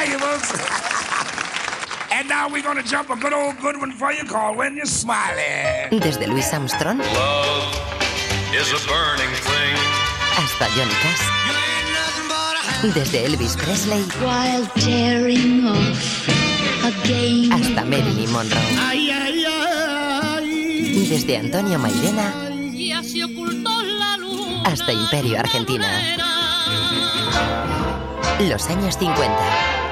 valuables. and now we're gonna jump a good old good one for you called When You're Smiling. Desde Louis Armstrong Love is a burning thing. hasta Johnny Cash. Desde Elvis Presley while tearing off again. hasta Marilyn Monroe. Desde Antonio Mairena Ya se ocultó la luz. hasta Imperio Argentina. Los años 50.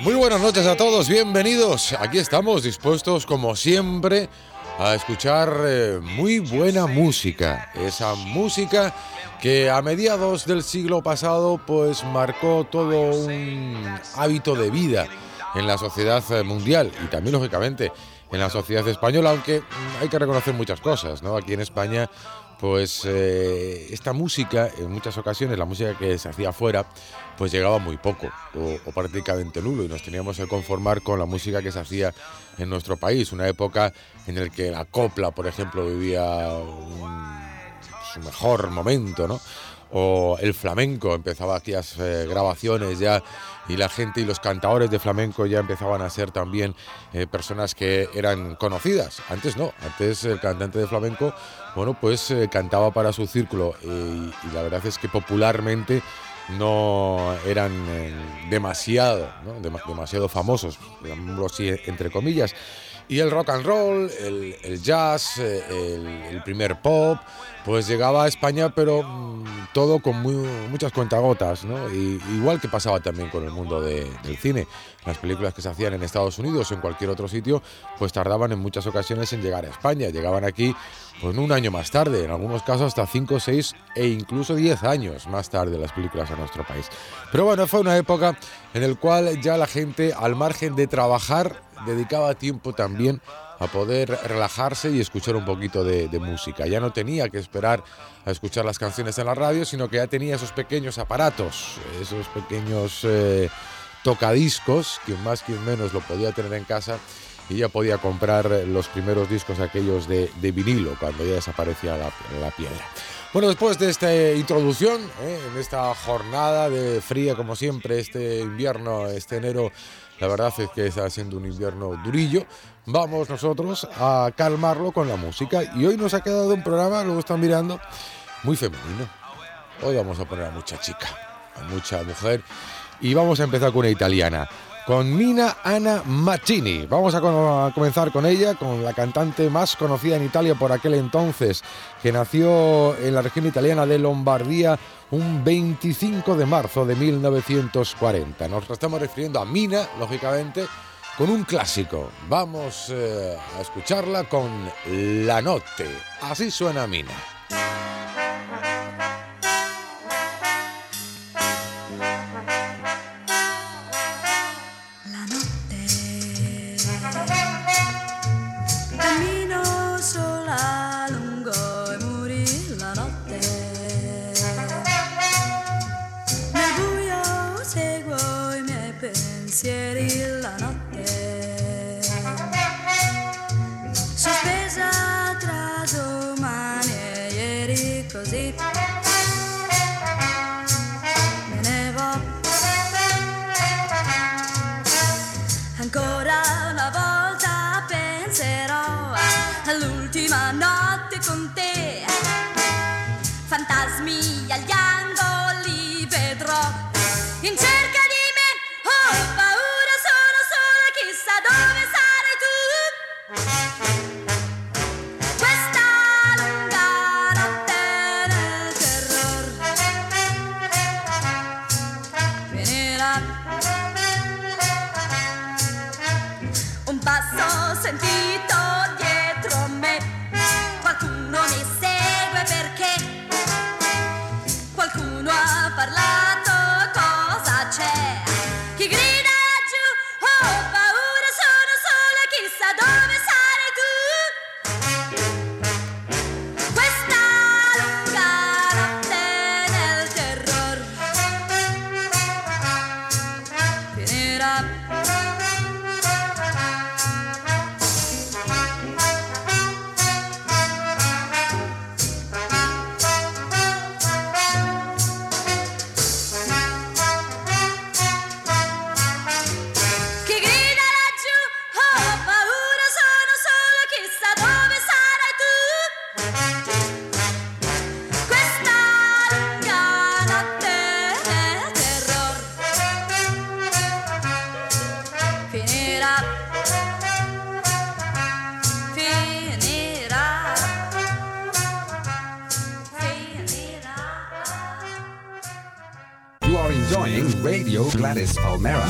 Muy buenas noches a todos, bienvenidos. Aquí estamos dispuestos, como siempre, a escuchar eh, muy buena música. Esa música que a mediados del siglo pasado pues marcó todo un hábito de vida en la sociedad eh, mundial y también lógicamente en la sociedad española, aunque hay que reconocer muchas cosas, ¿no? Aquí en España pues eh, esta música, en muchas ocasiones, la música que se hacía afuera, pues llegaba muy poco o, prácticamente nulo y nos teníamos que conformar con la música que se hacía en nuestro país, una época en la que la copla, por ejemplo, vivía un- su mejor momento, ¿no? O el flamenco, empezaba aquellas eh, grabaciones ya y la gente y los cantadores de flamenco ya empezaban a ser también eh, personas que eran conocidas. Antes no, antes el cantante de flamenco, bueno, pues eh, cantaba para su círculo y, la verdad es que popularmente no eran eh, demasiado, ¿no? Dema- demasiado famosos, entre comillas. Y el rock and roll, el, jazz, eh, el, primer pop, pues llegaba a España, pero mm, todo con muy- muchas cuentagotas, ¿no? Y, igual que pasaba también con el mundo de- del cine. Las películas que se hacían en Estados Unidos o en cualquier otro sitio, pues tardaban en muchas ocasiones en llegar a España. Llegaban aquí, pues un año más tarde, en algunos casos hasta 5, 6 e incluso 10 años más tarde las películas a nuestro país. Pero bueno, fue una época en la cual ya la gente, al margen de trabajar, dedicaba tiempo también a poder relajarse y escuchar un poquito de, música. Ya no tenía que esperar a escuchar las canciones en la radio, sino que ya tenía esos pequeños aparatos, esos pequeños eh, tocadiscos, quien más, quien menos lo podía tener en casa y ya podía comprar los primeros discos aquellos de, vinilo cuando ya desaparecía la, la piedra. Bueno, después de esta introducción, ¿eh? en esta jornada de fría como siempre, este invierno, este enero, la verdad es que está siendo un invierno durillo, vamos nosotros a calmarlo con la música. Y hoy nos ha quedado un programa, lo están mirando, muy femenino. Hoy vamos a poner a mucha chica, a mucha mujer. Y vamos a empezar con una italiana, con Nina Anna Maccini. Vamos a comenzar con ella, con la cantante más conocida en Italia por aquel entonces, que nació en la región italiana de Lombardía un 25 de marzo de 1940. Nos estamos refiriendo a Mina, lógicamente, con un clásico. Vamos eh, a escucharla con La Notte. Así suena Mina.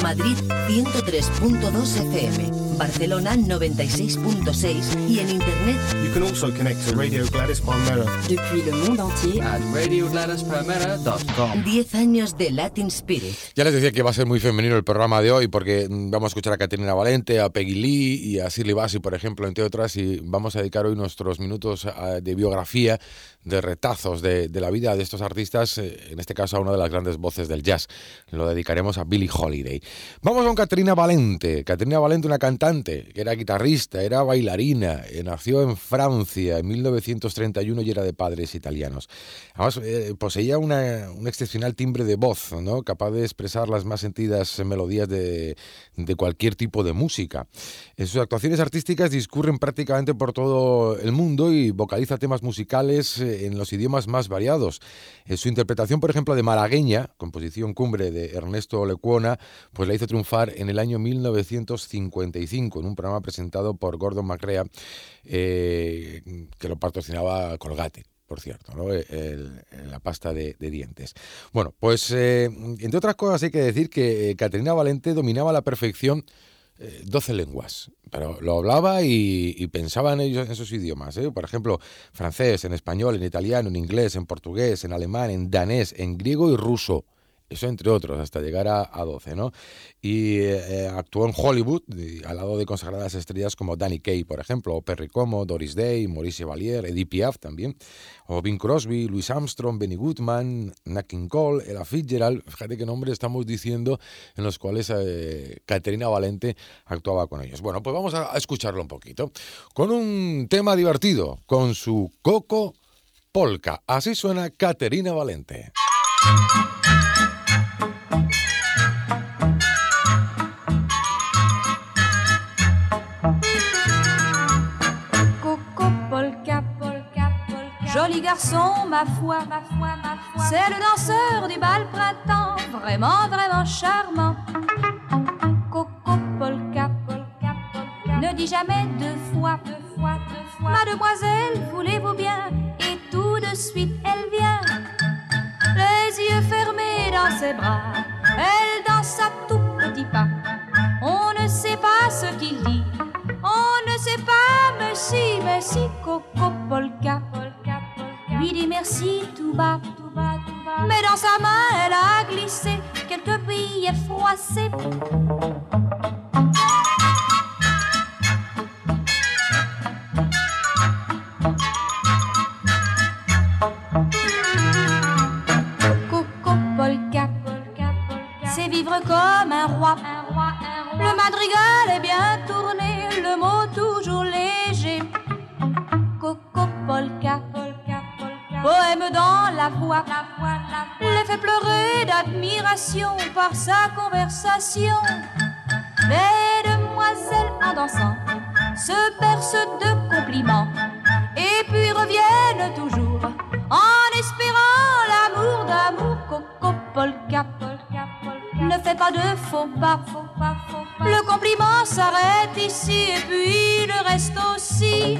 Madrid 103.2 FM, Barcelona 96.6 y en internet You can also connect to Radio Gladys Palmera depuis le monde entier At RadioGladysPalmera.com. 10 años de Latin Spirit. Ya les decía que va a ser muy femenino el programa de hoy porque mm, vamos a escuchar a Caterina Valente, a Peggy Lee y a Shirley Bassey, por ejemplo, entre otras, y vamos a dedicar hoy nuestros minutos a- de biografía, de retazos de, de la vida de estos artistas, eh, en este caso a una de las grandes voces del jazz. Lo dedicaremos a Billie Holiday. Vamos con Caterina Valente. Caterina Valente, una cantante que era guitarrista, era bailarina, eh, nació en Francia en 1931 y era de padres italianos. Además, eh, poseía una- un excepcional timbre de voz, ¿no? capaz de expresar las más sentidas melodías de, de cualquier tipo de música. En sus actuaciones artísticas discurren prácticamente por todo el mundo y vocaliza temas musicales eh, en los idiomas más variados. En su interpretación, por ejemplo, de Malagueña, composición cumbre de Ernesto Lecuona, pues la hizo triunfar en el año 1955 en un programa presentado por Gordon McRae, eh, que lo patrocinaba Colgate por cierto, la pasta de, dientes. Bueno, pues eh, entre otras cosas hay que decir que eh, Caterina Valente dominaba a la perfección eh, 12 lenguas, pero lo hablaba y, pensaba en ellos en esos idiomas. Por ejemplo, francés, en español, en italiano, en inglés, en portugués, en alemán, en danés, en griego y ruso. Eso entre otros, hasta llegar a, a 12, ¿no? Y eh, actuó en Hollywood, al lado de consagradas estrellas como Danny Kaye, por ejemplo, o Perry Como, Doris Day, Maurice Valier, Edith Piaf también, o Bing Crosby, Louis Armstrong, Benny Goodman, Nat Cole, Ella Fitzgerald, fíjate qué nombre estamos diciendo en los cuales eh, Caterina Valente actuaba con ellos. Bueno, pues vamos a, a escucharlo un poquito, con un tema divertido, con su Coco Polka. Así suena Caterina Valente. Garçon, ma foi, ma foi, ma foi. C'est le danseur du bal printemps, vraiment, vraiment charmant. Coco polka, polka, polka. Ne dis jamais deux fois, deux fois, deux fois. Mademoiselle, voulez-vous bien? Et tout de suite, elle vient. Les yeux fermés dans ses bras, elle danse à tout petit pas. On ne sait pas ce qu'il dit. On ne sait pas, mais si, mais si, Coco Polka. Lui dit merci tout bas, tout bas, tout bas. Mais dans sa main, elle a glissé quelques billets froissés. Coco Polka. C'est vivre comme un roi. Le madrigal est bien tourné, Poème dans la voix, la. Les fait pleurer d'admiration par sa conversation. Les demoiselles en dansant se bercent de compliments et puis reviennent toujours en espérant l'amour d'amour. Coco Polka, Polka, Polka. Ne fais pas de faux pas, faux pas. Le compliment s'arrête ici et puis le reste aussi.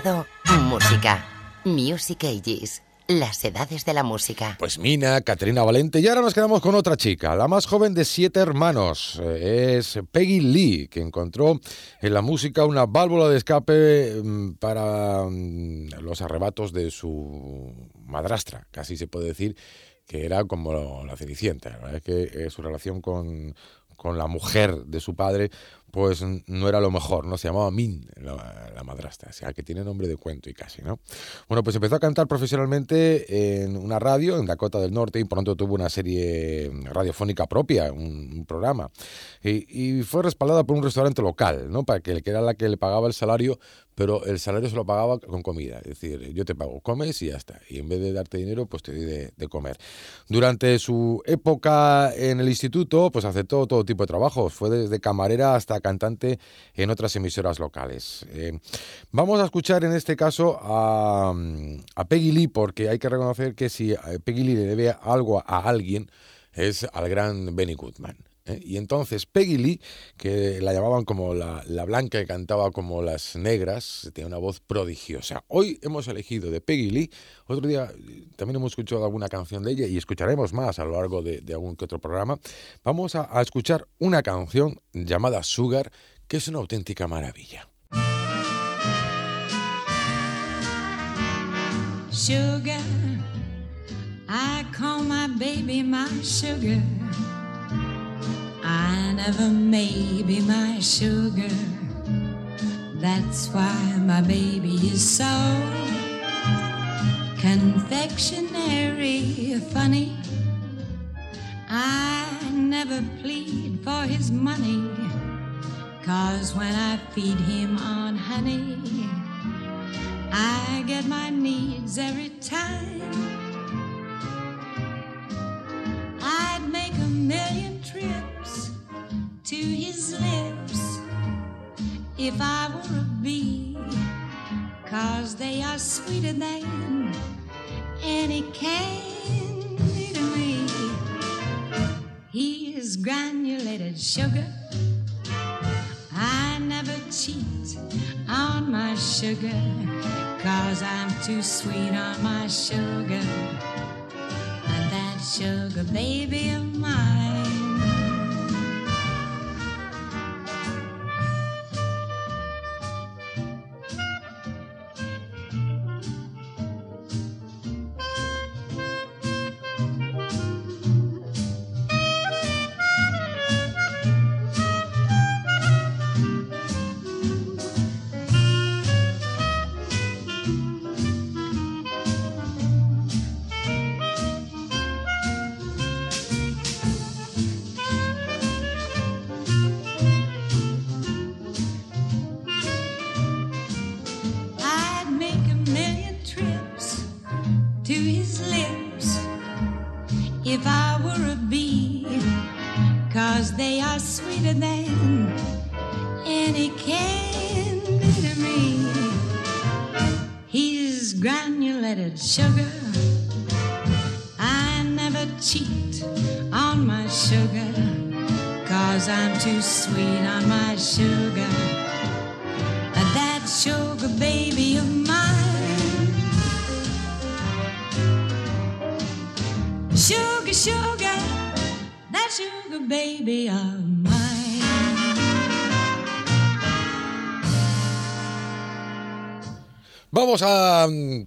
Todo, música. Music Ages, las edades de la música. Pues Mina, Caterina Valente. Y ahora nos quedamos con otra chica, la más joven de siete hermanos. Eh, Es Peggy Lee, que encontró en la música una válvula de escape mm, para mm, los arrebatos de su madrastra, casi se puede decir que era como la Cenicienta. La verdad es que eh, su relación con, con la mujer de su padre pues no era lo mejor, ¿no? Se llamaba Min, la, la, madrastra, o sea, que tiene nombre de cuento y casi, ¿no? Bueno, pues empezó a cantar profesionalmente en una radio en Dakota del Norte y pronto tuvo una serie radiofónica propia, un, programa. Y, fue respaldada por un restaurante local, ¿no? Para que, que era la que le pagaba el salario pero el salario se lo pagaba con comida. Es decir, yo te pago, comes y ya está. Y en vez de darte dinero, pues te doy de, comer. Durante su época en el instituto, pues aceptó todo tipo de trabajos. Fue desde camarera hasta cantante en otras emisoras locales. Eh, vamos a escuchar en este caso a, a Peggy Lee, porque hay que reconocer que si Peggy Lee le debe algo a alguien, es al gran Benny Goodman. ¿Eh? Y entonces Peggy Lee, que la llamaban como la, blanca que cantaba como las negras, tenía una voz prodigiosa. Hoy hemos elegido de Peggy Lee, otro día también hemos escuchado alguna canción de ella y escucharemos más a lo largo de, algún que otro programa. Vamos a, a escuchar una canción llamada Sugar, que es una auténtica maravilla. Sugar, I call my baby my sugar. I never may be my sugar. That's why my baby is so confectionery funny. I never plead for his money. Cause when I feed him on honey, I get my needs every time. I'd make a million trips to his lips if I were a bee, cause they are sweeter than any candy to me. He is granulated sugar. I never cheat on my sugar, cause I'm too sweet on my sugar. And that sugar baby of mine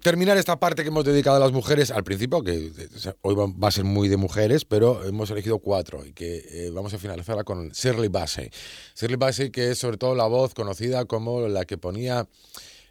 terminar esta parte que hemos dedicado a las mujeres al principio, que hoy va a ser muy de mujeres, pero hemos elegido cuatro y que eh, vamos a finalizarla con Shirley Bassey. Shirley Bassey, que es sobre todo la voz conocida como la que ponía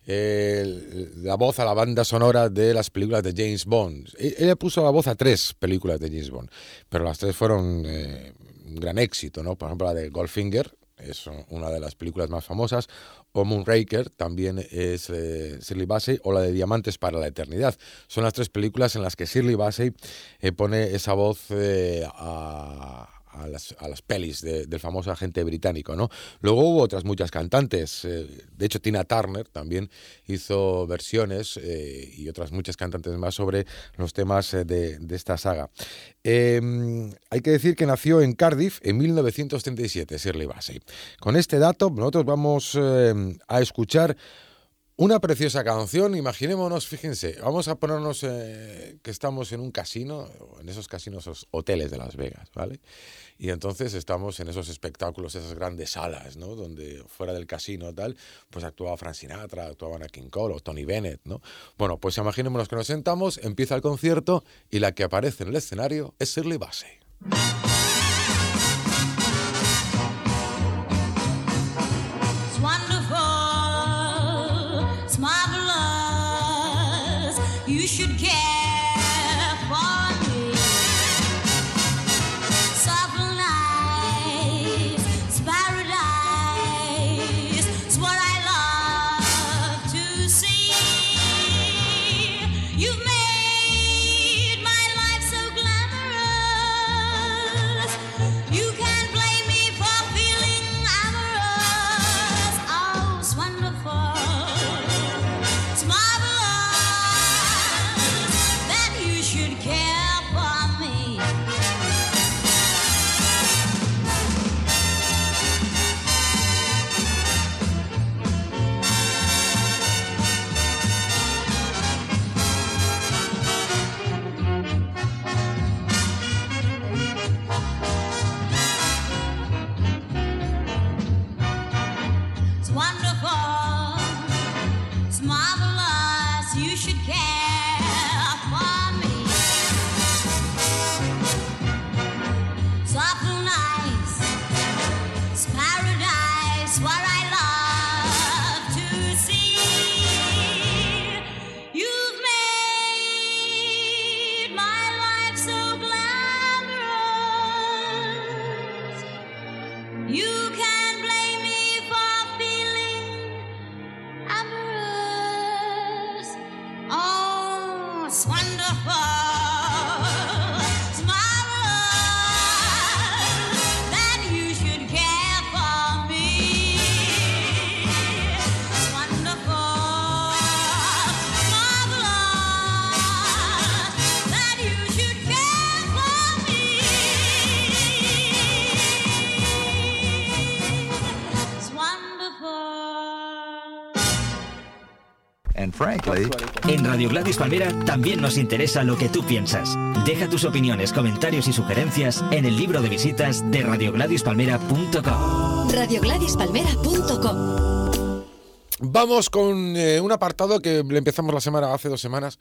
eh, la voz a la banda sonora de las películas de James Bond. E, ella puso la voz a tres películas de James Bond, pero las tres fueron eh, un gran éxito, ¿no? Por ejemplo, la de Goldfinger, es una de las películas más famosas, o Moonraker, también es eh, Shirley Bassey, o la de Diamantes para la Eternidad. Son las tres películas en las que Shirley Bassey eh, pone esa voz eh, a a las, a las pelis del famoso agente británico, ¿no? Luego hubo otras muchas cantantes, eh, de hecho Tina Turner también hizo versiones eh, y otras muchas cantantes más sobre los temas eh, de, de esta saga. Em, hay que decir que nació en Cardiff en 1937, Shirley Bassey. Con este dato nosotros vamos a escuchar una preciosa canción, imaginémonos, fíjense, vamos a ponernos que estamos en un casino, en esos casinos, esos hoteles de Las Vegas, ¿vale? Y entonces estamos en esos espectáculos, esas grandes salas, ¿no? Donde fuera del casino tal, pues actuaba Frank Sinatra, actuaban a King Cole o Tony Bennett, ¿no? Bueno, pues imaginémonos que nos sentamos, empieza el concierto y la que aparece en el escenario es Shirley Bassey. Radio Gladys Palmera también nos interesa lo que tú piensas. Deja tus opiniones, comentarios y sugerencias en el libro de visitas de radiogladispalmera.com. Radiogladispalmera.com Vamos con eh, un apartado que le empezamos la semana hace dos semanas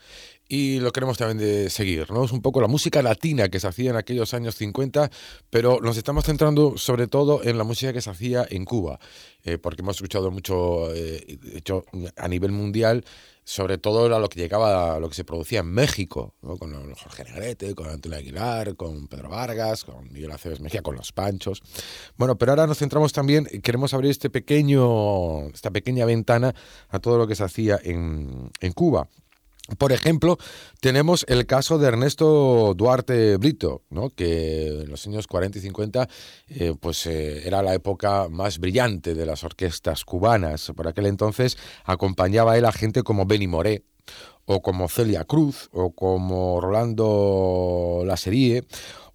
y lo queremos también de seguir, ¿no? Es un poco la música latina que se hacía en aquellos años 50, pero nos estamos centrando sobre todo en la música que se hacía en Cuba, eh, porque hemos escuchado mucho, eh, de hecho, a nivel mundial, sobre todo era lo que llegaba, lo que se producía en México, con Jorge Negrete, con Antonio Aguilar, con Pedro Vargas, con Miguel Aceves Mejía, con los Panchos. Bueno, pero ahora nos centramos también, queremos abrir este pequeño, esta pequeña ventana a todo lo que se hacía en, en Cuba. Por ejemplo, tenemos el caso de Ernesto Duarte Brito, ¿no? que en los años 40 y 50 eh, pues, eh, era la época más brillante de las orquestas cubanas. Por aquel entonces acompañaba a él a gente como Benny Moré, o como Celia Cruz, o como Rolando Laserie,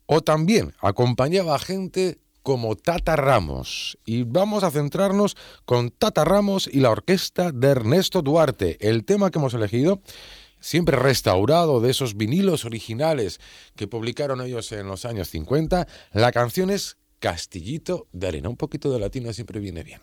o también acompañaba a gente como Tata Ramos. Y vamos a centrarnos con Tata Ramos y la orquesta de Ernesto Duarte. El tema que hemos elegido siempre restaurado de esos vinilos originales que publicaron ellos en los años 50. La canción es Castillito de Arena. Un poquito de latino siempre viene bien.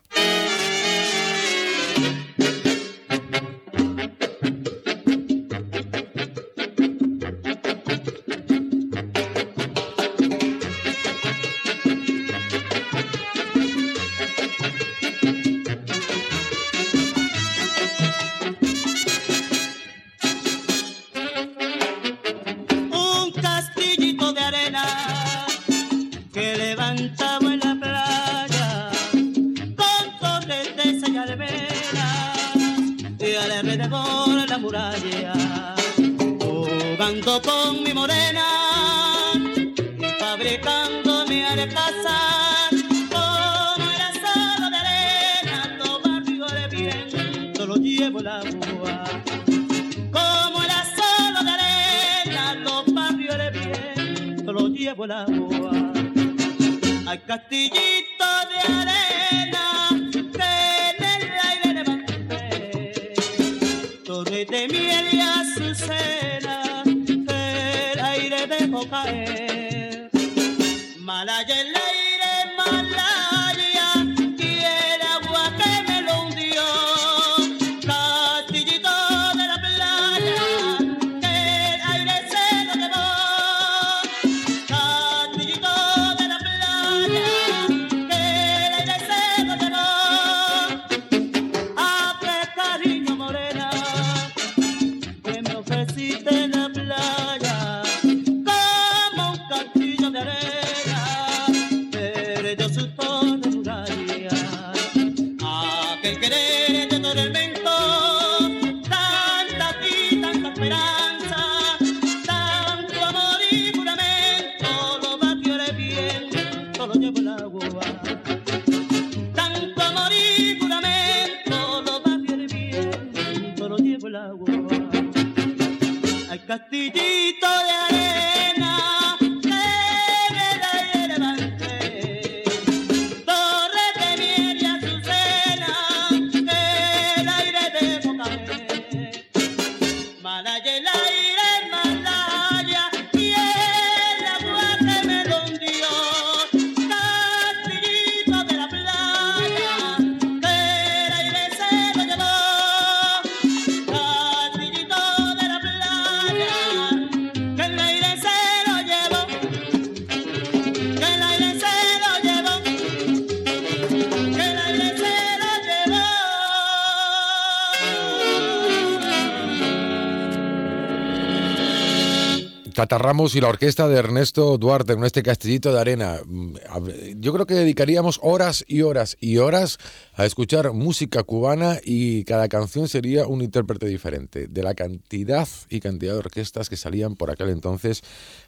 Al castillito Tata Ramos y la orquesta de Ernesto Duarte con este castillito de arena. Mm, yo creo que dedicaríamos horas y horas y horas a escuchar música cubana y cada canción sería un intérprete diferente de la cantidad y cantidad de orquestas que salían por aquel entonces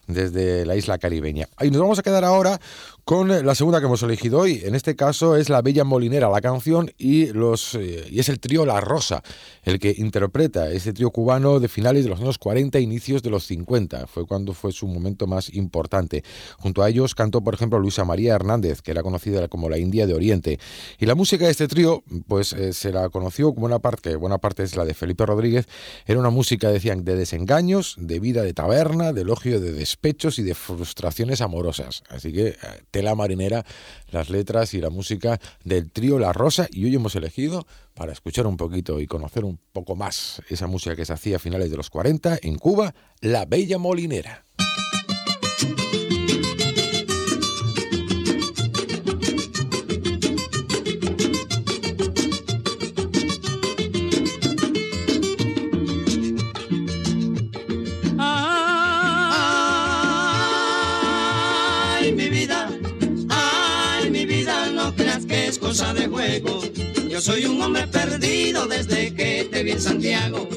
desde la isla caribeña. Y nos vamos a quedar ahora con la segunda que hemos elegido hoy. En este caso es La Bella Molinera, la canción, y, los, eh, y es el trío La Rosa, el que interpreta ese trío cubano de finales de los años 40 e inicios de los 50. Fue cuando fue su momento más importante. Junto a ellos cantó, por ejemplo, Luisa María Hernández, que era conocida como la India de Oriente. Y la música de este trío, pues eh, se la conoció como una parte, buena parte es la de Felipe Rodríguez, era una música, decían, de desengaños, de vida de taberna, de elogio de despechos y de frustraciones amorosas. Así que eh, tela marinera las letras y la música del trío La Rosa y hoy hemos elegido para escuchar un poquito y conocer un poco más esa música que se hacía a finales de los 40 en Cuba, La Bella Molinera. Yo soy un hombre perdido desde que te vi en Santiago.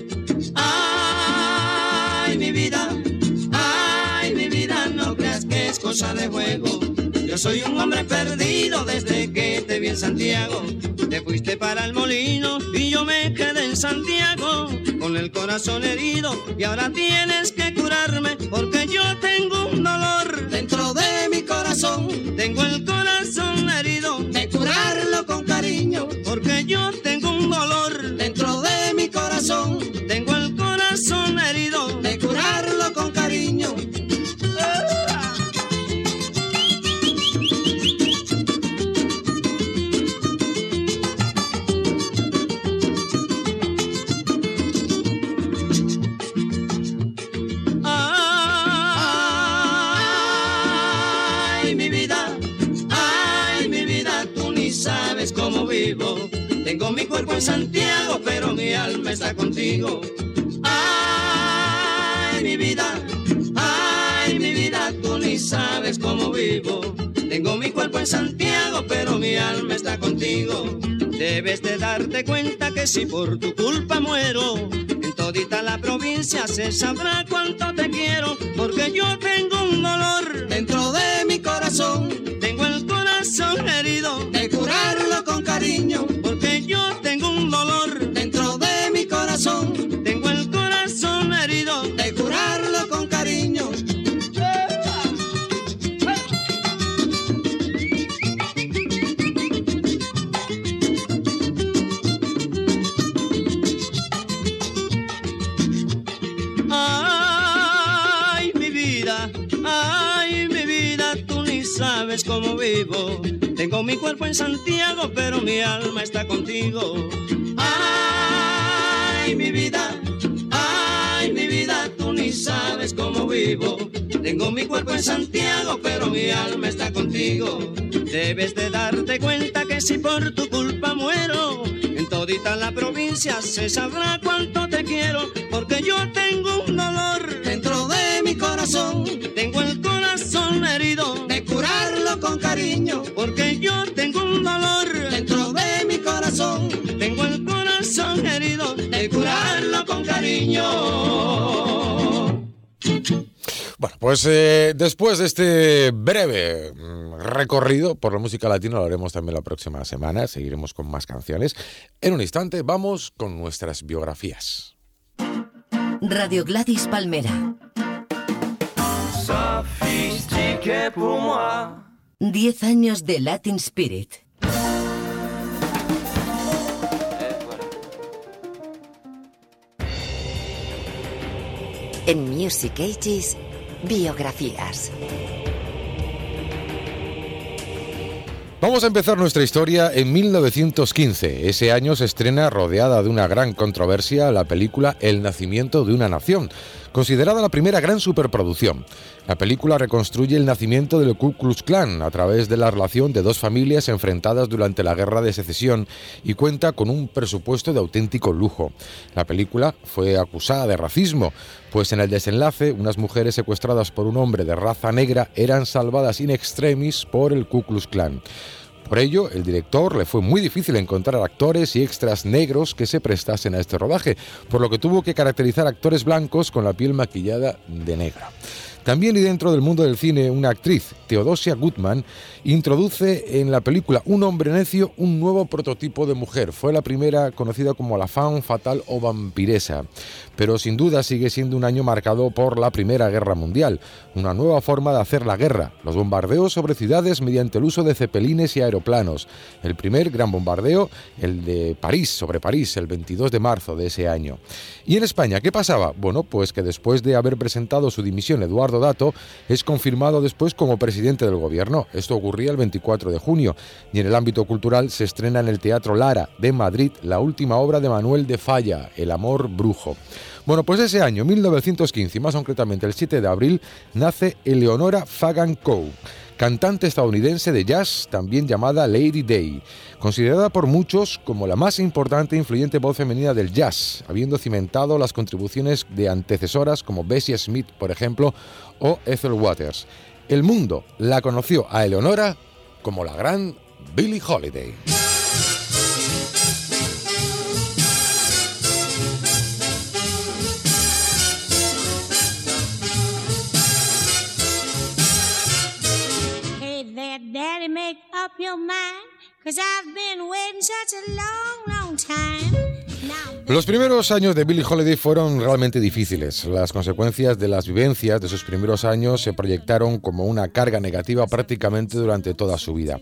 Ay, mi vida, ay, mi vida, no creas que es cosa de juego. Yo soy un hombre perdido desde que te vi en Santiago. Te fuiste para el molino y yo me quedé en Santiago con el corazón herido y ahora tienes que curarme porque yo tengo un dolor dentro de mi corazón. Tengo el corazón herido de curarlo cuenta que si por tu culpa muero, en todita la provincia se sabrá cuánto te Santiago, pero mi alma está contigo. Ay, mi vida, ay, mi vida, tú ni sabes cómo vivo. Tengo mi cuerpo en Santiago, pero mi alma está contigo. Debes de darte cuenta que si por tu culpa muero, en todita la provincia se sabrá Bueno, pues eh, después de este breve mm, recorrido por la música latina, lo haremos también la próxima semana, seguiremos con más canciones. En un instante vamos con nuestras biografías. Radio Gladys Palmera. 10 años de Latin Spirit. En Music Ages, biografías. Vamos a empezar nuestra historia en 1915. Ese año se estrena, rodeada de una gran controversia, la película El nacimiento de una nación, considerada la primera gran superproducción. La película reconstruye el nacimiento del Ku Klux Klan a través de la relación de dos familias enfrentadas durante la Guerra de Secesión y cuenta con un presupuesto de auténtico lujo. La película fue acusada de racismo, pues en el desenlace unas mujeres secuestradas por un hombre de raza negra eran salvadas in extremis por el Ku Klux Klan. Por ello, el director le fue muy difícil encontrar actores y extras negros que se prestasen a este rodaje, por lo que tuvo que caracterizar actores blancos con la piel maquillada de negra. También y dentro del mundo del cine, una actriz, Theodosia Goodman, introduce en la película Un hombre necio un nuevo prototipo de mujer. Fue la primera conocida como la fan fatal o vampiresa, pero sin duda sigue siendo un año marcado por la Primera Guerra Mundial, una nueva forma de hacer la guerra, los bombardeos sobre ciudades mediante el uso de cepelines y aeroplanos. El primer gran bombardeo, el de París, sobre París, el 22 de marzo de ese año. ¿Y en España qué pasaba? Bueno, pues que después de haber presentado su dimisión Eduardo Dato, es confirmado después como presidente del gobierno. Esto ocurría el 24 de junio. Y en el ámbito cultural se estrena en el Teatro Lara de Madrid la última obra de Manuel de Falla, El amor brujo. Bueno, pues ese año, 1915, y más concretamente el 7 de abril, nace Eleonora Fagan Coe cantante estadounidense de jazz, también llamada Lady Day, considerada por muchos como la más importante e influyente voz femenina del jazz, habiendo cimentado las contribuciones de antecesoras como Bessie Smith, por ejemplo, o Ethel Waters. El mundo la conoció a Eleonora como la gran Billie Holiday. Daddy, make up your mind. Cause I've been waiting such a long, long time. Los primeros años de Billie Holiday fueron realmente difíciles. Las consecuencias de las vivencias de sus primeros años se proyectaron como una carga negativa prácticamente durante toda su vida.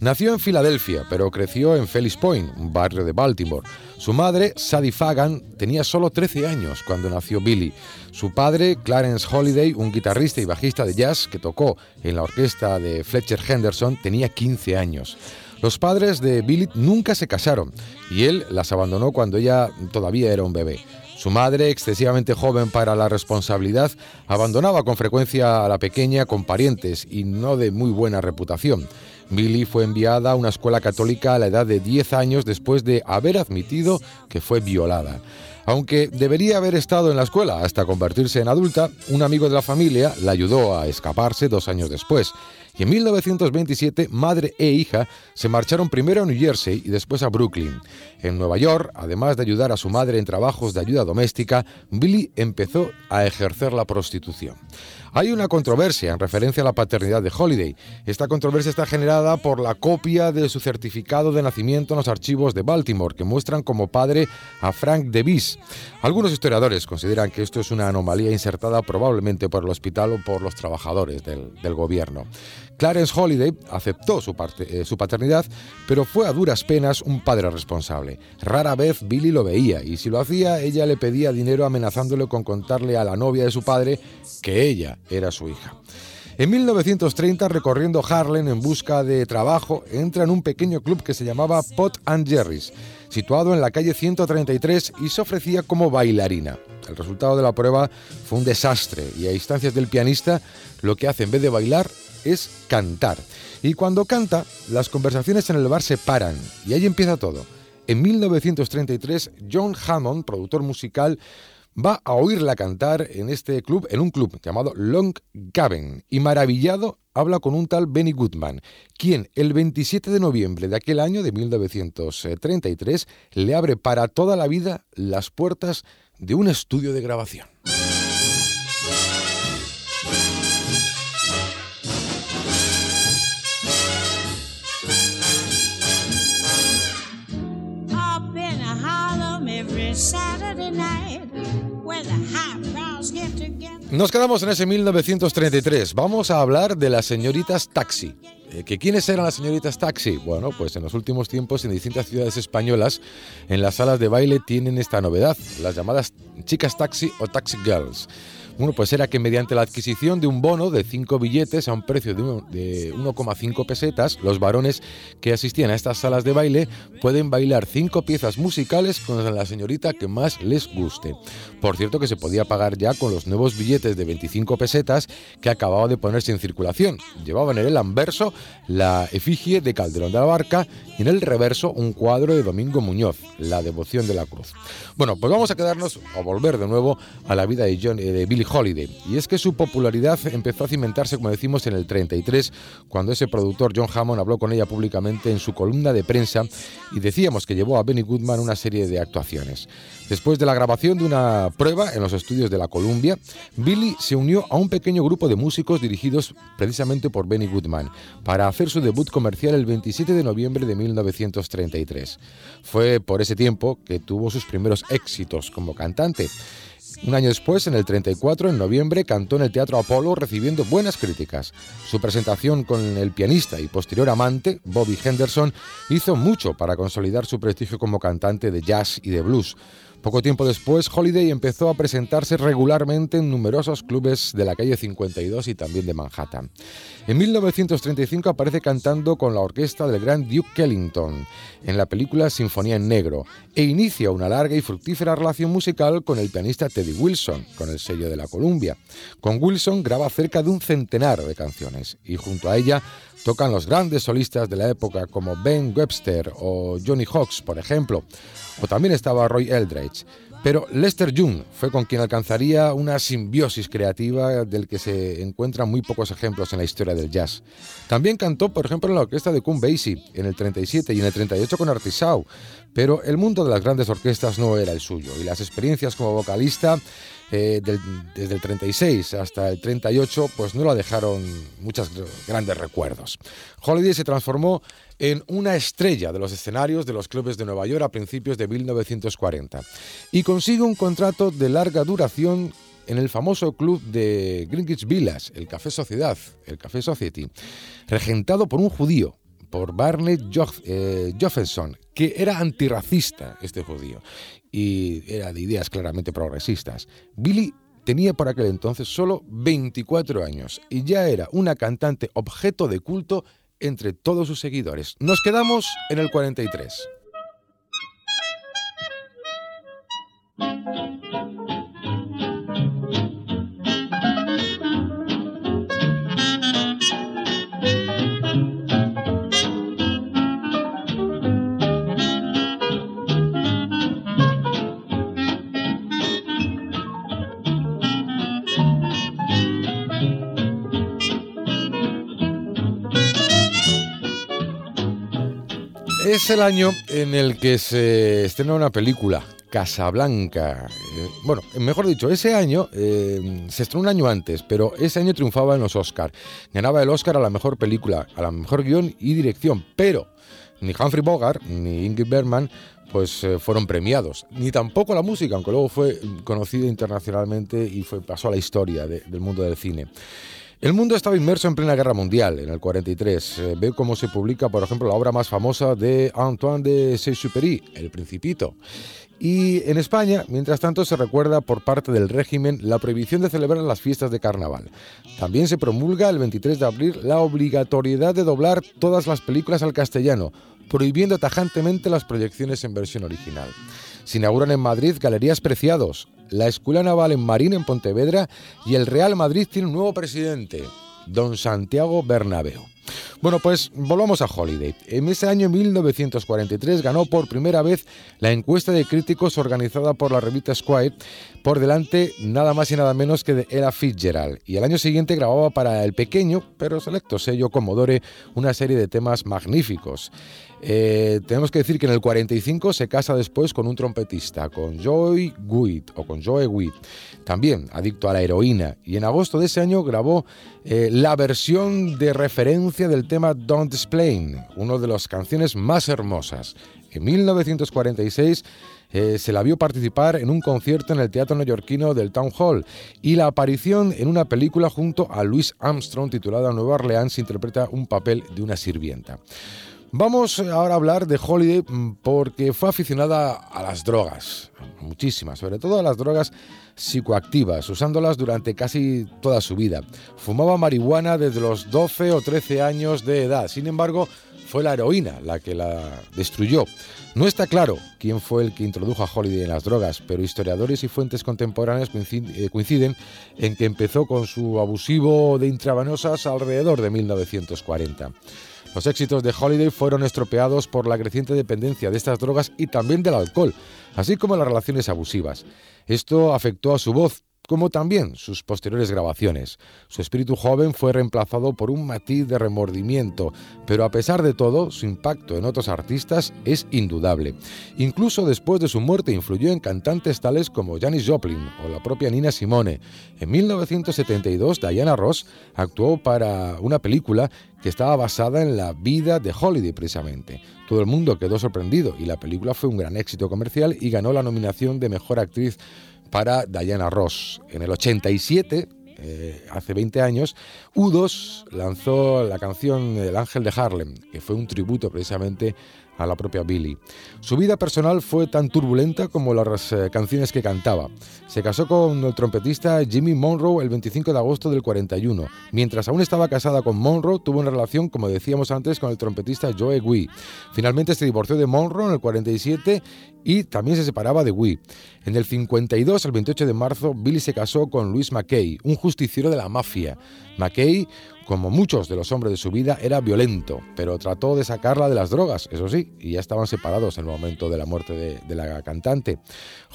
Nació en Filadelfia, pero creció en Felix Point, un barrio de Baltimore. Su madre, Sadie Fagan, tenía solo 13 años cuando nació Billie. Su padre, Clarence Holiday, un guitarrista y bajista de jazz que tocó en la orquesta de Fletcher Henderson, tenía 15 años. Los padres de Billy nunca se casaron y él las abandonó cuando ella todavía era un bebé. Su madre, excesivamente joven para la responsabilidad, abandonaba con frecuencia a la pequeña con parientes y no de muy buena reputación. Billy fue enviada a una escuela católica a la edad de 10 años después de haber admitido que fue violada. Aunque debería haber estado en la escuela hasta convertirse en adulta, un amigo de la familia la ayudó a escaparse dos años después. Y en 1927, madre e hija se marcharon primero a New Jersey y después a Brooklyn. En Nueva York, además de ayudar a su madre en trabajos de ayuda doméstica, Billy empezó a ejercer la prostitución. Hay una controversia en referencia a la paternidad de Holiday. Esta controversia está generada por la copia de su certificado de nacimiento en los archivos de Baltimore, que muestran como padre a Frank DeVis. Algunos historiadores consideran que esto es una anomalía insertada probablemente por el hospital o por los trabajadores del, gobierno. Clarence Holiday aceptó su, eh, su, paternidad, pero fue a duras penas un padre responsable. Rara vez Billy lo veía y si lo hacía, ella le pedía dinero amenazándole con contarle a la novia de su padre que ella era su hija. En 1930, recorriendo Harlem en busca de trabajo, entra en un pequeño club que se llamaba Pot and Jerry's, situado en la calle 133 y se ofrecía como bailarina. El resultado de la prueba fue un desastre y a instancias del pianista lo que hace en vez de bailar es cantar. Y cuando canta, las conversaciones en el bar se paran y ahí empieza todo. En 1933, John Hammond, productor musical, va a oírla cantar en este club, en un club llamado Long Gaven, y maravillado habla con un tal Benny Goodman, quien el 27 de noviembre de aquel año de 1933 le abre para toda la vida las puertas de un estudio de grabación. Nos quedamos en ese 1933. Vamos a hablar de las señoritas taxi. Eh, ¿Que ¿Quiénes eran las señoritas taxi? Bueno, pues en los últimos tiempos en distintas ciudades españolas, en las salas de baile tienen esta novedad, las llamadas chicas taxi o taxi girls. Bueno, pues era que mediante la adquisición de un bono de cinco billetes a un precio de uno- de 1,5 pesetas, los varones que asistían a estas salas de baile pueden bailar cinco piezas musicales con la señorita que más les guste. Por cierto que se podía pagar ya con los nuevos billetes de 25 pesetas que acababa de ponerse en circulación. Llevaban en el anverso la efigie de Calderón de la Barca y en el reverso un cuadro de Domingo Muñoz, La devoción de la cruz. Bueno, pues vamos a quedarnos a volver de nuevo a la vida de, John, de Billie Holiday. Y es que su popularidad empezó a cimentarse, como decimos, en el 33, cuando ese productor John Hammond habló con ella públicamente en su columna de prensa y decíamos que llevó a Benny Goodman una serie de actuaciones. Después de la grabación de una prueba en los estudios de la Columbia, Billy se unió a un pequeño grupo de músicos dirigidos precisamente por Benny Goodman para hacer su debut comercial el 27 de noviembre de 1933. Fue por ese tiempo que tuvo sus primeros éxitos como cantante. Un año después, en el 34, en noviembre, cantó en el Teatro Apolo recibiendo buenas críticas. Su presentación con el pianista y posterior amante, Bobby Henderson, hizo mucho para consolidar su prestigio como cantante de jazz y de blues. Poco tiempo después, Holiday empezó a presentarse regularmente en numerosos clubes de la calle 52 y también de Manhattan. En 1935 aparece cantando con la orquesta del gran Duke Ellington en la película Sinfonía en Negro e inicia una larga y fructífera relación musical con el pianista Teddy Wilson, con el sello de la Columbia. Con Wilson graba cerca de un centenar de canciones y junto a ella tocan los grandes solistas de la época como Ben Webster o Johnny Hawks, por ejemplo, o también estaba Roy Eldridge. Pero Lester Young fue con quien alcanzaría una simbiosis creativa del que se encuentran muy pocos ejemplos en la historia del jazz. También cantó, por ejemplo, en la orquesta de Count Basie en el 37 y en el 38 con Artisau, pero el mundo de las grandes orquestas no era el suyo y las experiencias como vocalista eh, desde el 36 hasta el 38 pues no la dejaron muchos grandes recuerdos. Holiday se transformó en una estrella de los escenarios de los clubes de Nueva York a principios de 1940 y consigue un contrato de larga duración en el famoso club de Greenwich Villas, el Café Sociedad, el Café Society, regentado por un judío, por Barney Joch- eh, que era antirracista, este judío, y era de ideas claramente progresistas. Billy tenía por aquel entonces solo 24 años y ya era una cantante objeto de culto entre todos sus seguidores. Nos quedamos en el 43. Es el año en el que se estrena una película, Casablanca. Eh, bueno, mejor dicho, ese año eh, se estrenó un año antes, pero ese año triunfaba en los Oscars. Ganaba el Oscar a la mejor película, a la mejor guion y dirección, pero ni Humphrey Bogart ni Ingrid Bergman pues eh, fueron premiados, ni tampoco la música, aunque luego fue conocida internacionalmente y fue, pasó a la historia de- del mundo del cine. El mundo estaba inmerso en plena guerra mundial, en el 43. Eh, ve cómo se publica, por ejemplo, la obra más famosa de Antoine de Saint-Exupéry, El Principito. Y en España, mientras tanto, se recuerda por parte del régimen la prohibición de celebrar las fiestas de carnaval. También se promulga el 23 de abril la obligatoriedad de doblar todas las películas al castellano, prohibiendo tajantemente las proyecciones en versión original. Se inauguran en Madrid galerías preciados, la Escuela Naval en Marín en Pontevedra y el Real Madrid tiene un nuevo presidente, don Santiago Bernabéu. Bueno, pues volvamos a Holiday. En ese año 1943 ganó por primera vez la encuesta de críticos organizada por la revista Squire, por delante nada más y nada menos que de Ella Fitzgerald. Y al año siguiente grababa para el pequeño pero selecto sello Commodore una serie de temas magníficos. Eh, tenemos que decir que en el 45 se casa después con un trompetista, con Joy Witt o con Joe Witt, también adicto a la heroína. Y en agosto de ese año grabó eh, la versión de referencia del tema Don't Explain, una de las canciones más hermosas. En 1946 eh, se la vio participar en un concierto en el teatro neoyorquino del Town Hall y la aparición en una película junto a Louis Armstrong titulada Nueva Orleans interpreta un papel de una sirvienta. Vamos ahora a hablar de Holiday mm, porque fue aficionada a las drogas, muchísimas, sobre todo a las drogas psicoactivas, usándolas durante casi toda su vida. Fumaba marihuana desde los 12 o 13 años de edad, sin embargo, fue la heroína la que la destruyó. No está claro quién fue el que introdujo a Holiday en las drogas, pero historiadores y fuentes contemporáneas eh, coinciden en que empezó con su abusivo de intravenosas alrededor de 1940. Los éxitos de Holiday fueron estropeados por la creciente dependencia de estas drogas y también del alcohol, así como las relaciones abusivas. Esto afectó a su voz, como también sus posteriores grabaciones. Su espíritu joven fue reemplazado por un matiz de remordimiento, pero a pesar de todo, su impacto en otros artistas es indudable. Incluso después de su muerte influyó en cantantes tales como Janis Joplin o la propia Nina Simone. En 1972, Diana Ross actuó para una película que estaba basada en la vida de Holiday precisamente. Todo el mundo quedó sorprendido y la película fue un gran éxito comercial y ganó la nominación de Mejor Actriz para Diana Ross. En el 87, eh, hace 20 años, U2 lanzó la canción El Ángel de Harlem, que fue un tributo precisamente a la propia Billy. Su vida personal fue tan turbulenta como las eh, canciones que cantaba. Se casó con el trompetista Jimmy Monroe el 25 de agosto del 41. Mientras aún estaba casada con Monroe, tuvo una relación, como decíamos antes, con el trompetista Joe Wee. Finalmente se divorció de Monroe en el 47 y también se separaba de Wee. En el 52, el 28 de marzo, Billy se casó con Louis McKay, un justiciero de la mafia. McKay, como muchos de los hombres de su vida, era violento, pero trató de sacarla de las drogas, eso sí, y ya estaban separados en el momento de la muerte de, la cantante.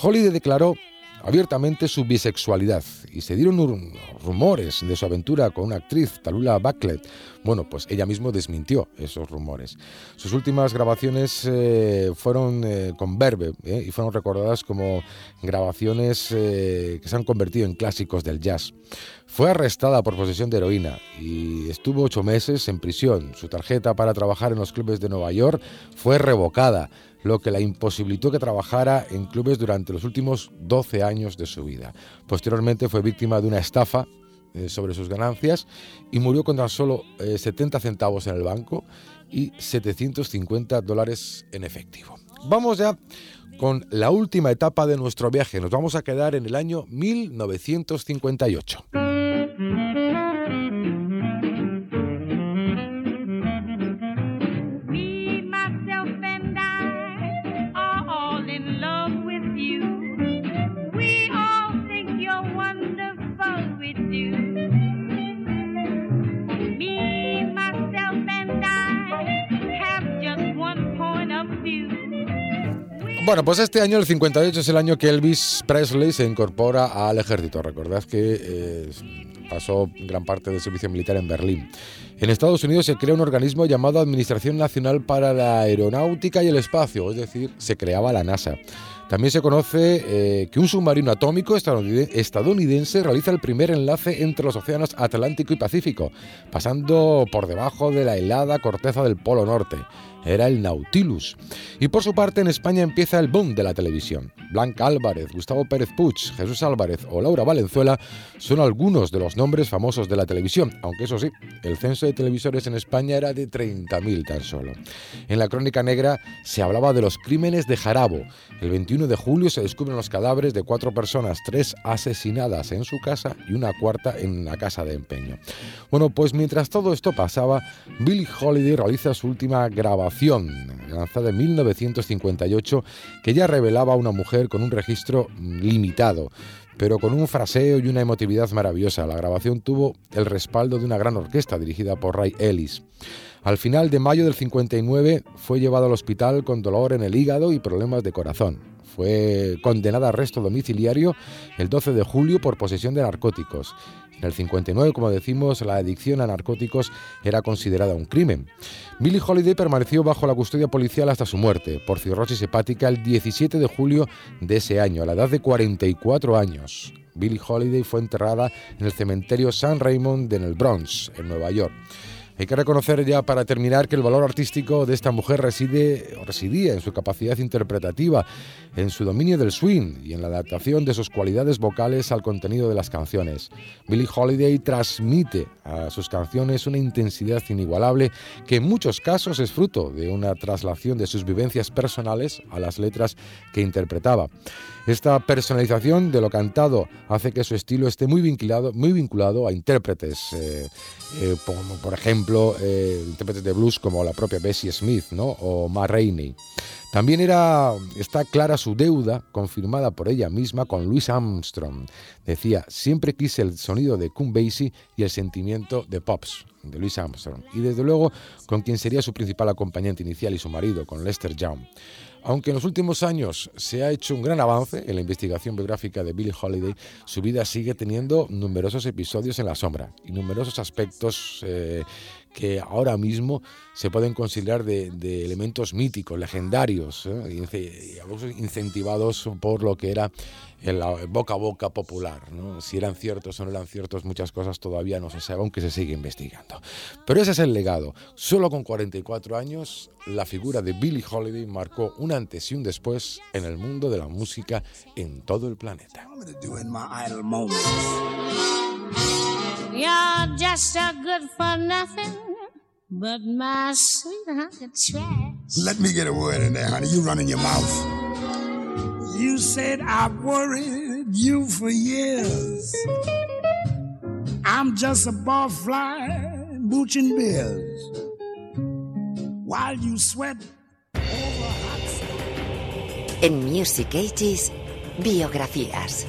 Holiday declaró abiertamente su bisexualidad y se dieron rumores de su aventura con una actriz, Talula Bucklet. Bueno, pues ella misma desmintió esos rumores. Sus últimas grabaciones eh, fueron eh, con Verbe eh, y fueron recordadas como grabaciones que se han convertido en clásicos del jazz. Fue arrestada por posesión de heroína y estuvo ocho meses en prisión. Su tarjeta para trabajar en los clubes de Nueva York fue revocada lo que la imposibilitó que trabajara en clubes durante los últimos 12 años de su vida. Posteriormente fue víctima de una estafa eh, sobre sus ganancias y murió con tan solo 70 eh, centavos en el banco y 750 dólares en efectivo. Vamos ya con la última etapa de nuestro viaje. Nos vamos a quedar en el año 1958. Bueno, pues este año, el 58, es el año que Elvis Presley se incorpora al ejército. Recordad que eh, pasó gran parte del servicio militar en Berlín. En Estados Unidos se crea un organismo llamado Administración Nacional para la Aeronáutica y el Espacio, es decir, se creaba la NASA. También se conoce eh, que un submarino atómico estadounidense realiza el primer enlace entre los océanos Atlántico y Pacífico, pasando por debajo de la helada corteza del Polo Norte era el Nautilus. Y por su parte en España empieza el boom de la televisión. Blanca Álvarez, Gustavo Pérez Puig, Jesús Álvarez o Laura Valenzuela son algunos de los nombres famosos de la televisión, aunque eso sí, el censo de televisores en España era de 30.000 tan solo. En la crónica negra se hablaba de los crímenes de Jarabo. El 21 de julio se descubren los cadáveres de cuatro personas, tres asesinadas en su casa y una cuarta en la casa de empeño. Bueno, pues mientras todo esto pasaba, Billie Holiday realiza su última grabación lanzada en 1958, que ya revelaba a una mujer con un registro limitado, pero con un fraseo y una emotividad maravillosa. La grabación tuvo el respaldo de una gran orquesta dirigida por Ray Ellis. Al final de mayo del 59 fue llevado al hospital con dolor en el hígado y problemas de corazón. Fue condenada a arresto domiciliario el 12 de julio por posesión de narcóticos en el 59, como decimos, la adicción a narcóticos era considerada un crimen. Billie Holiday permaneció bajo la custodia policial hasta su muerte por cirrosis hepática el 17 de julio de ese año, a la edad de 44 años. Billie Holiday fue enterrada en el cementerio San Raymond en el Bronx, en Nueva York. Hay que reconocer ya para terminar que el valor artístico de esta mujer reside o residía en su capacidad interpretativa, en su dominio del swing y en la adaptación de sus cualidades vocales al contenido de las canciones. Billie Holiday transmite a sus canciones una intensidad inigualable que en muchos casos es fruto de una traslación de sus vivencias personales a las letras que interpretaba. Esta personalización de lo cantado hace que su estilo esté muy vinculado, muy vinculado a intérpretes, eh, eh, como por ejemplo eh, intérpretes de blues como la propia Bessie Smith ¿no? o Ma Rainey. También era, está clara su deuda, confirmada por ella misma, con Louis Armstrong. Decía, siempre quise el sonido de Count Basie y el sentimiento de Pops, de Louis Armstrong. Y desde luego con quien sería su principal acompañante inicial y su marido, con Lester Young. Aunque en los últimos años se ha hecho un gran avance en la investigación biográfica de Billie Holiday, su vida sigue teniendo numerosos episodios en la sombra y numerosos aspectos eh, que ahora mismo se pueden considerar de, elementos míticos, legendarios, ¿eh? incentivados por lo que era el boca a boca popular. Si eran ciertos o no eran ciertos, muchas cosas todavía no se sabe, aunque se sigue investigando. Pero ese es el legado. Solo con 44 años, la figura de Billie Holiday marcó un antes y un después en el mundo de la música en todo el planeta. You're just a good for nothing, but my sweetheart trash. Let me get a word in there, honey. You running your mouth. You said I've worried you for years. I'm just a barfly mooching bills while you sweat over hot En Music Ages, biografías.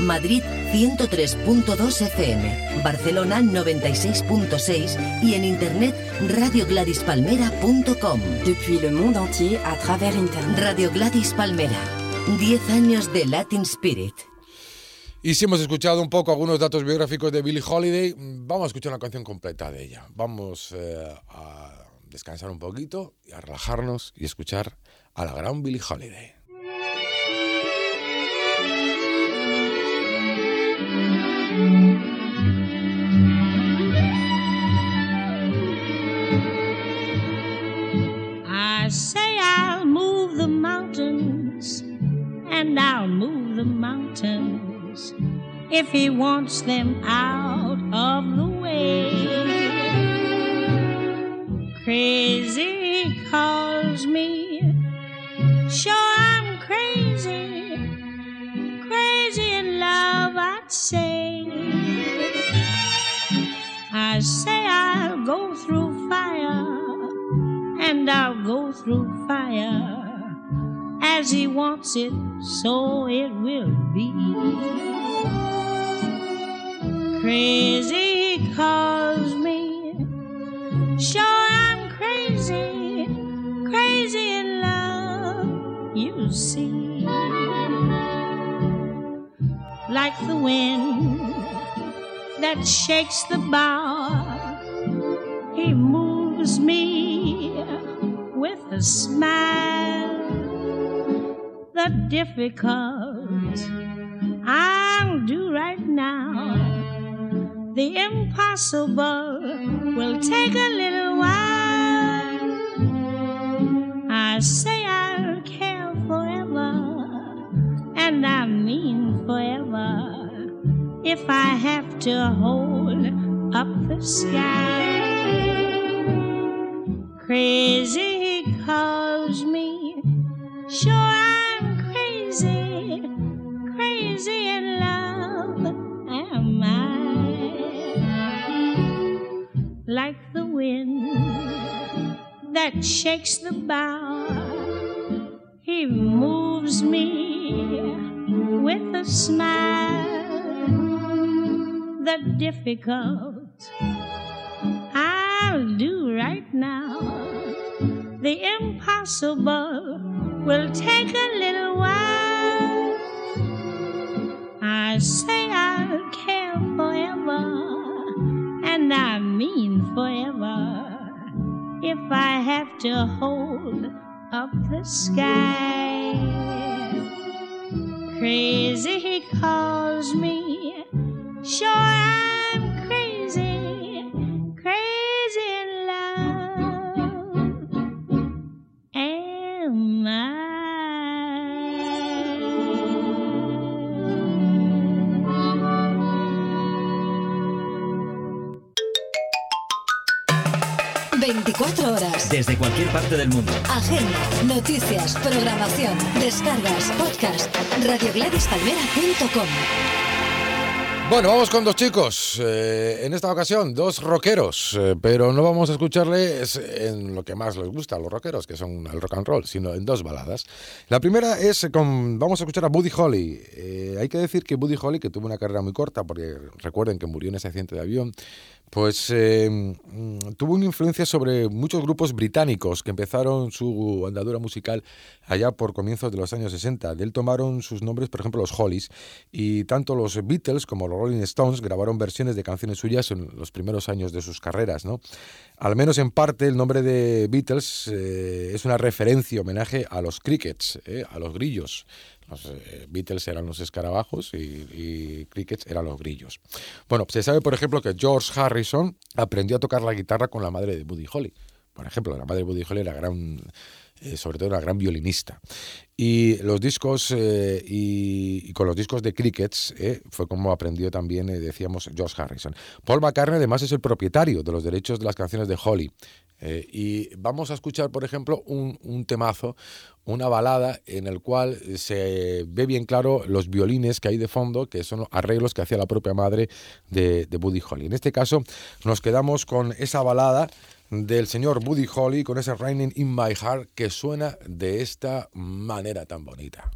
Madrid 103.2 FM, Barcelona 96.6 y en internet radiogladispalmera.com. Depuis le monde entier à travers internet. Radio Gladys Palmera, 10 años de Latin Spirit. Y si hemos escuchado un poco algunos datos biográficos de Billie Holiday, vamos a escuchar una canción completa de ella. Vamos eh, a descansar un poquito y a relajarnos y escuchar a la gran Billie Holiday. I say I'll move the mountains, and I'll move the mountains. If he wants them out of the way. Crazy calls me, sure I'm crazy, crazy in love, I'd say. I say I'll go through fire and I'll go through fire as he wants it, so it will be. Crazy he calls me, Like the wind that shakes the bough, he moves me with a smile. The difficult I'll do right now, the impossible will take a little while. I say if I have to hold up the sky. Crazy calls me, sure I'm crazy, crazy in love am I. Like the wind that shakes the bough, he moves me with a smile the difficult I'll do right now. The impossible will take a little while. I say I'll care forever, and I mean forever, if I have to hold up the sky. Crazy, he calls me. Sure, I'm crazy, crazy in love. Am I. 24 horas. Desde cualquier parte del mundo. Agenda, noticias, programación, descargas, podcast. RadioGladysPalmera.com Bueno, vamos con dos chicos. Eh, en esta ocasión, dos rockeros. eh, pero no vamos a escucharles en lo que más les gusta a los rockeros, que son el rock and roll, sino en dos baladas. La primera es con. Vamos a escuchar a Buddy Holly. Eh, hay que decir que Buddy Holly, que tuvo una carrera muy corta, porque recuerden que murió en ese accidente de avión, pues eh, mm, tuvo una influencia sobre muchos grupos británicos que empezaron su andadura musical allá por comienzos de los años 60. De él tomaron sus nombres, por ejemplo, los Hollies, y tanto los Beatles como los Rolling Stones grabaron versiones de canciones suyas en los primeros años de sus carreras. ¿no? Al menos en parte, el nombre de Beatles eh, es una referencia, homenaje a los crickets, eh, a los grillos. Los eh, Beatles eran los escarabajos y, y, Crickets eran los grillos. Bueno, se sabe, por ejemplo, que George Harrison aprendió a tocar la guitarra con la madre de Buddy Holly. Por ejemplo, la madre de Buddy Holly era gran, eh, sobre todo una gran violinista. Y los discos, eh, y, con los discos de Crickets, eh, fue como aprendió también, decíamos, George Harrison. Paul McCartney además es el propietario de los derechos de las canciones de Holly. Y vamos a escuchar, por ejemplo, un, un, temazo, una balada en el cual se ve bien claro los violines que hay de fondo, que son arreglos que hacía la propia madre de, de Buddy Holly. En este caso, nos quedamos con esa balada del señor Buddy Holly, con ese Raining in My Heart, que suena de esta manera tan bonita.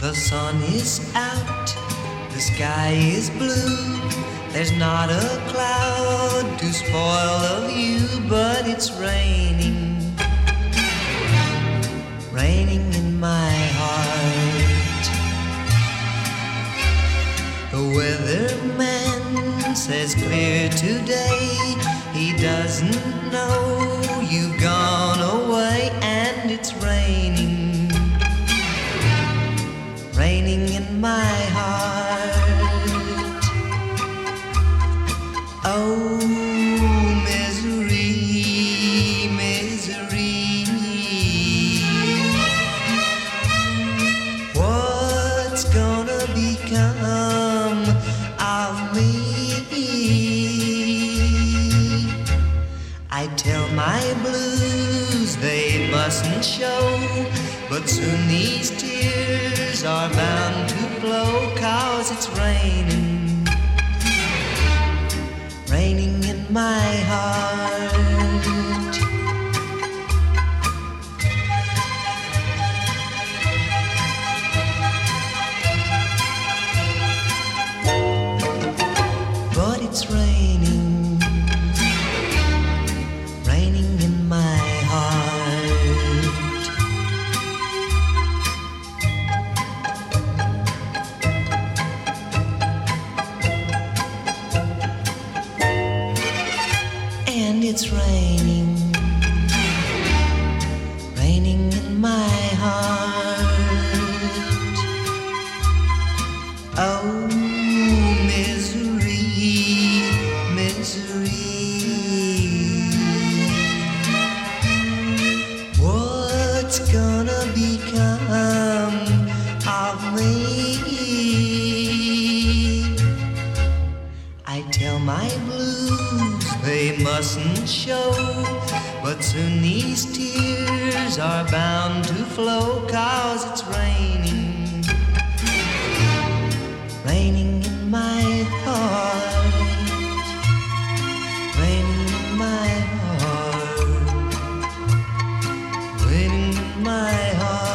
The sun is out, the sky is blue. There's not a cloud to spoil the view, but it's raining, raining in my weatherman says clear today. He doesn't know you've gone away, and it's raining raining in my heart. Oh, soon these tears are bound to flow cause it's raining. Raining in my heart show. But soon these tears are bound to flow, cause it's raining, raining in my heart, raining in my heart, raining in my heart.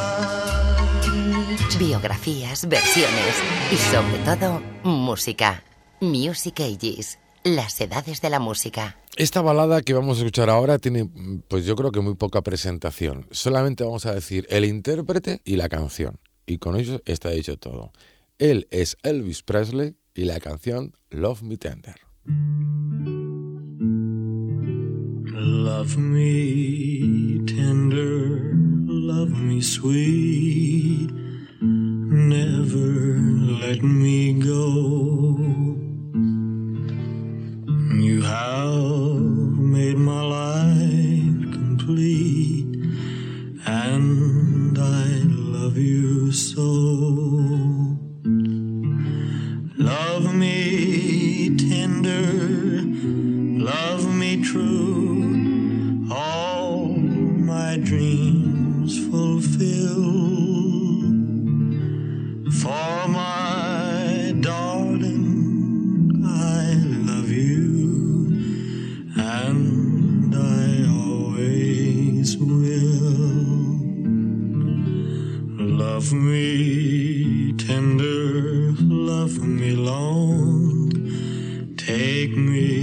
Biografías, versiones y sobre todo, música. Music Ages, las edades de la música. Esta balada que vamos a escuchar ahora tiene, pues yo creo que muy poca presentación. Solamente vamos a decir el intérprete y la canción. Y con ello está dicho todo. Él es Elvis Presley y la canción Love Me Tender. Love me tender, love me sweet, never let me go. You have made my life complete, and I love you so. Love Love me tender, love me long, take me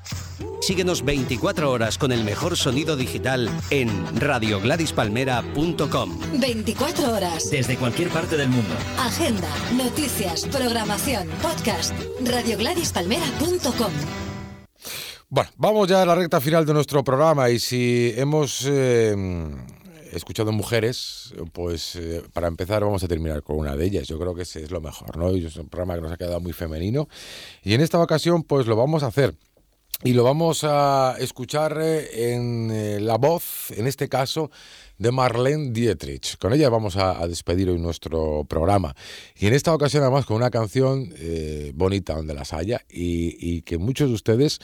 Síguenos 24 horas con el mejor sonido digital en radiogladispalmera.com. 24 horas. Desde cualquier parte del mundo. Agenda, noticias, programación, podcast. radiogladispalmera.com Bueno, vamos ya a la recta final de nuestro programa y si hemos eh, escuchado mujeres, pues eh, para empezar vamos a terminar con una de ellas. Yo creo que ese es lo mejor, ¿no? Y es un programa que nos ha quedado muy femenino y en esta ocasión pues lo vamos a hacer. Y lo vamos a escuchar eh, en eh, la voz, en este caso, de Marlene Dietrich. Con ella vamos a, a despedir hoy nuestro programa. Y en esta ocasión, además, con una canción eh, bonita donde las haya y, y que muchos de ustedes,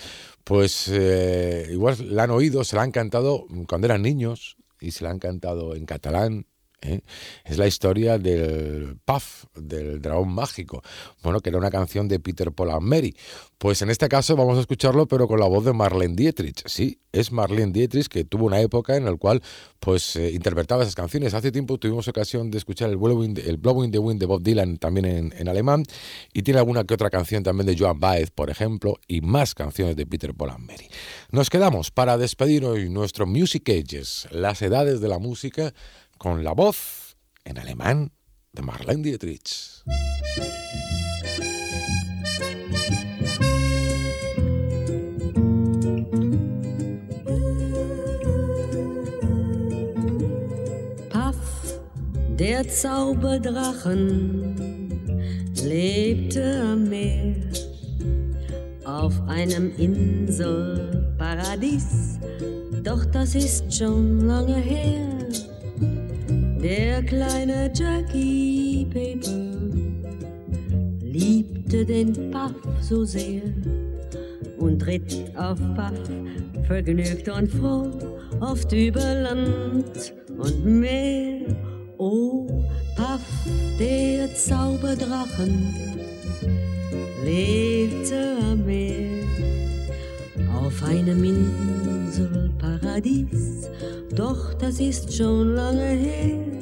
pues, eh, igual la han oído, se la han cantado cuando eran niños y se la han cantado en catalán, ¿eh? Es la historia del Puff, del dragón mágico, bueno, que era una canción de Peter Paul and Mary. Pues en este caso vamos a escucharlo, pero con la voz de Marlene Dietrich. Sí, es Marlene Dietrich que tuvo una época en la cual pues eh, interpretaba esas canciones. Hace tiempo tuvimos ocasión de escuchar el Blowing, the Wind de Bob Dylan también en, en, alemán y tiene alguna que otra canción también de Joan Baez, por ejemplo, y más canciones de Peter Paul and Mary. Nos quedamos para despedir hoy nuestro Music Ages, las edades de la música con la voz en alemán de Marlene Dietrich. Paff, der Zauberdrachen, lebte am Meer auf einem Inselparadies, doch das ist schon lange her. Der kleine Jackie Paper liebte den Puff so sehr und ritt auf Puff vergnügt und froh, oft über Land und Meer. Oh, der Zauberdrachen lebte am Meer auf einem Inselparadies, doch das ist schon lange her.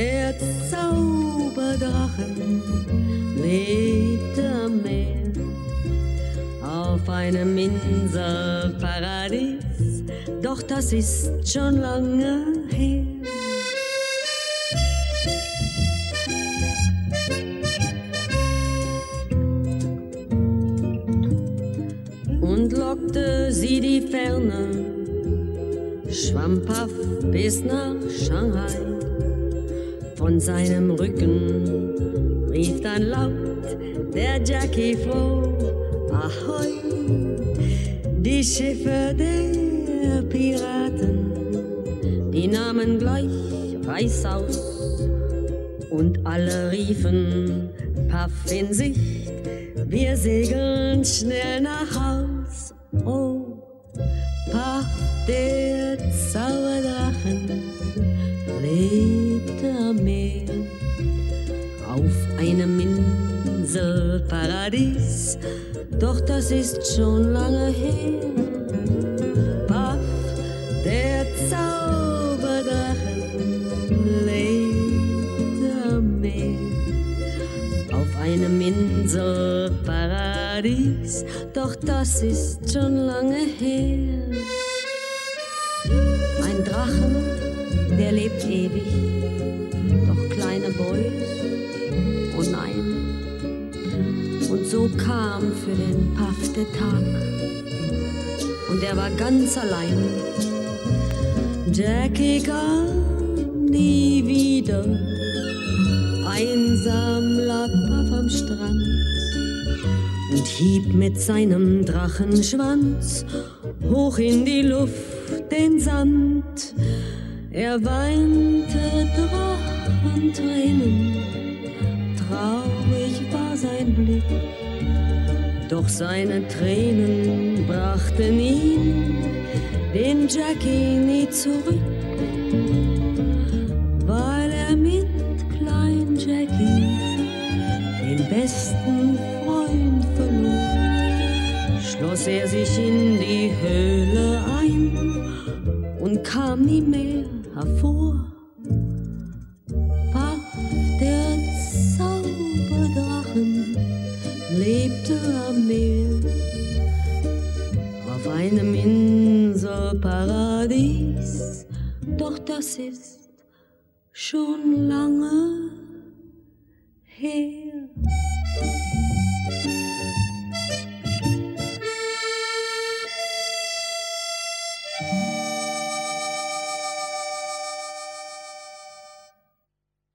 Der Zauberdrachen lebte am Meer auf einem Inselparadies, doch das ist schon lange her. und lockte sie die Ferne, schwamm Paff bis nach Shanghai. Von seinem Rücken rief dann laut der Jackie Flo, Ahoi, die Schiffe der Piraten, die nahmen gleich Reißaus und alle riefen Paff in Sicht, wir segeln schnell nach Haus. Oh, Paff, der Inselparadies, doch das ist schon lange her. Paff, der Zauberdrachen, lebte am Meer auf einem Inselparadies, doch das ist schon lange her. Ein Drachen, der lebt ewig, kam für den der Tag, und er war ganz allein. Jackie kam nie wieder, einsam lag Paff am Strand und hieb mit seinem Drachenschwanz hoch in die Luft den Sand. Er weinte Drachentränen, traurig war sein Blick, doch seine Tränen brachten ihn, den Jackie, nie zurück, weil er mit Klein Jackie den besten Freund verlor, schloss er sich in die Höhle ein und kam nie mehr hervor. schon lange her.